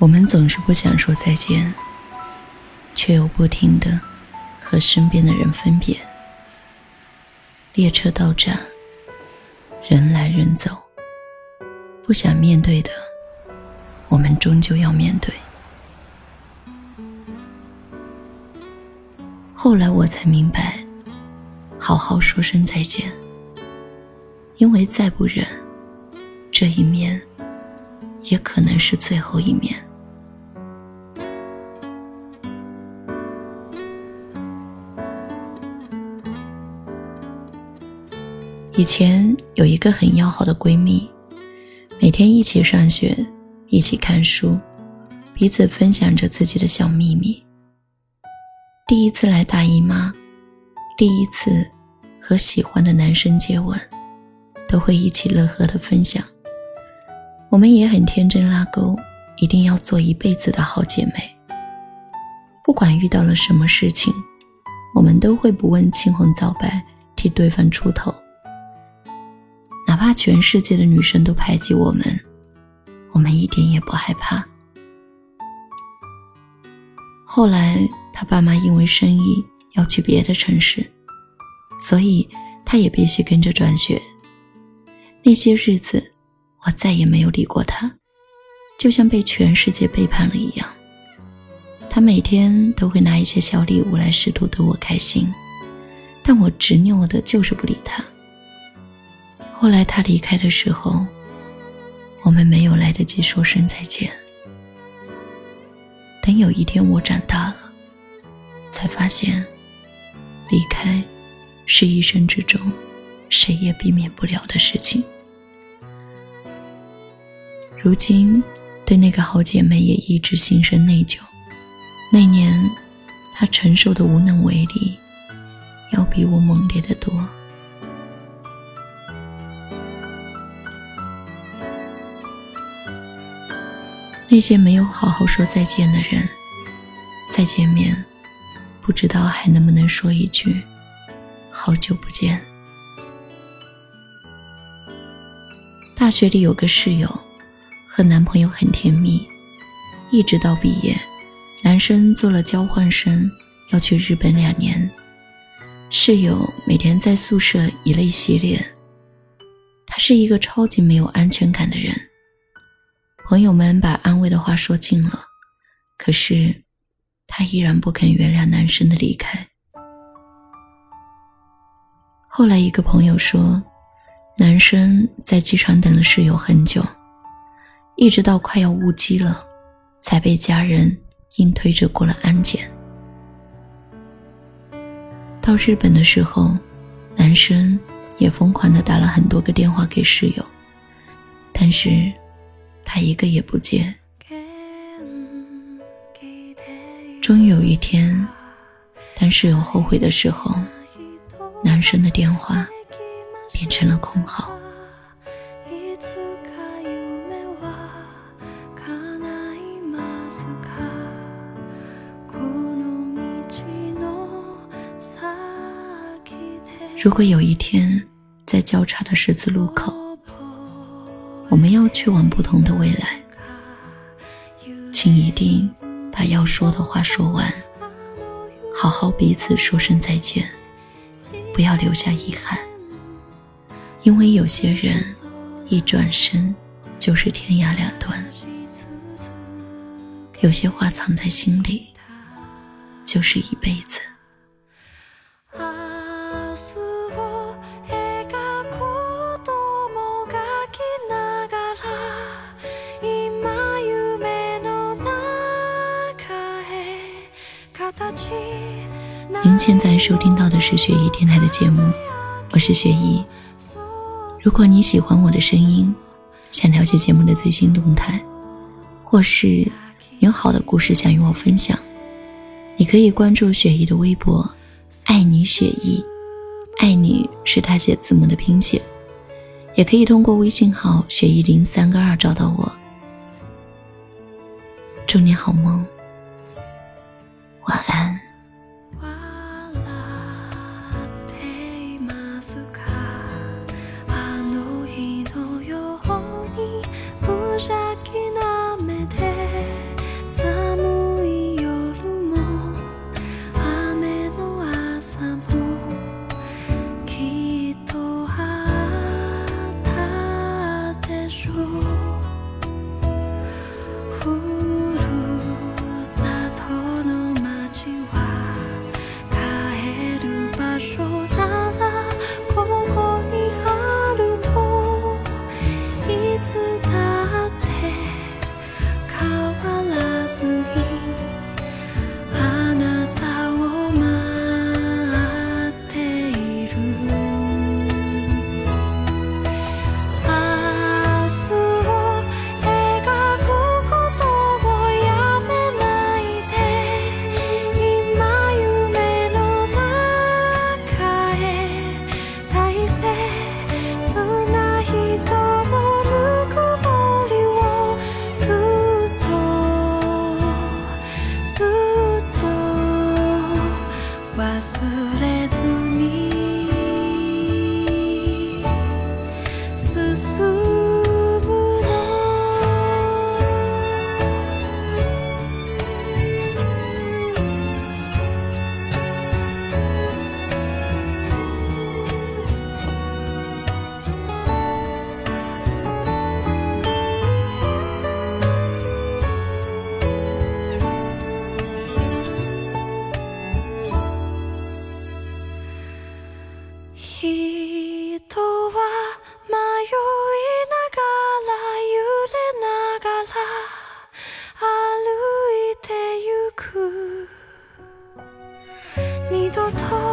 我们总是不想说再见，却又不停的和身边的人分别。列车到站，人来人走，不想面对的，我们终究要面对。后来我才明白，好好说声再见，因为再不忍，这一面也可能是最后一面。以前有一个很要好的闺蜜，每天一起上学，一起看书，彼此分享着自己的小秘密。第一次来大姨妈，第一次和喜欢的男生接吻，都会一起乐呵的分享。我们也很天真拉钩，一定要做一辈子的好姐妹。不管遇到了什么事情，我们都会不问青红皂白替对方出头。全世界的女生都排挤我们，我们一点也不害怕。后来，他爸妈因为生意要去别的城市，所以他也必须跟着转学。那些日子，我再也没有理过他，就像被全世界背叛了一样。他每天都会拿一些小礼物来试图逗我开心，但我执拗的就是不理他。后来他离开的时候，我们没有来得及说声再见。等有一天我长大了，才发现，离开是一生之中谁也避免不了的事情。如今对那个好姐妹也一直心生内疚。那年，她承受的无能为力，要比我猛烈的多。那些没有好好说再见的人，再见面，不知道还能不能说一句“好久不见”。大学里有个室友，和男朋友很甜蜜，一直到毕业，男生做了交换生，要去日本两年。室友每天在宿舍以泪洗脸，他是一个超级没有安全感的人。朋友们把安慰的话说尽了，可是他依然不肯原谅男生的离开。后来一个朋友说，男生在机场等了室友很久，一直到快要误机了，才被家人硬推着过了安检。到日本的时候，男生也疯狂的打了很多个电话给室友，但是。他一个也不接。终于有一天，但是有后悔的时候，男生的电话变成了空号。如果有一天，在交叉的十字路口，我们要去往不同的未来，请一定把要说的话说完，好好彼此说声再见，不要留下遗憾。因为有些人一转身就是天涯两端，有些话藏在心里就是一辈子。您现在收听到的是雪姨电台的节目，我是雪姨。如果你喜欢我的声音，想了解节目的最新动态，或是有好的故事想与我分享，你可以关注雪姨的微博“爱你雪姨”，爱你是大写字母的拼写，也可以通过微信号“雪姨零三个二”找到我。祝你好梦，多痛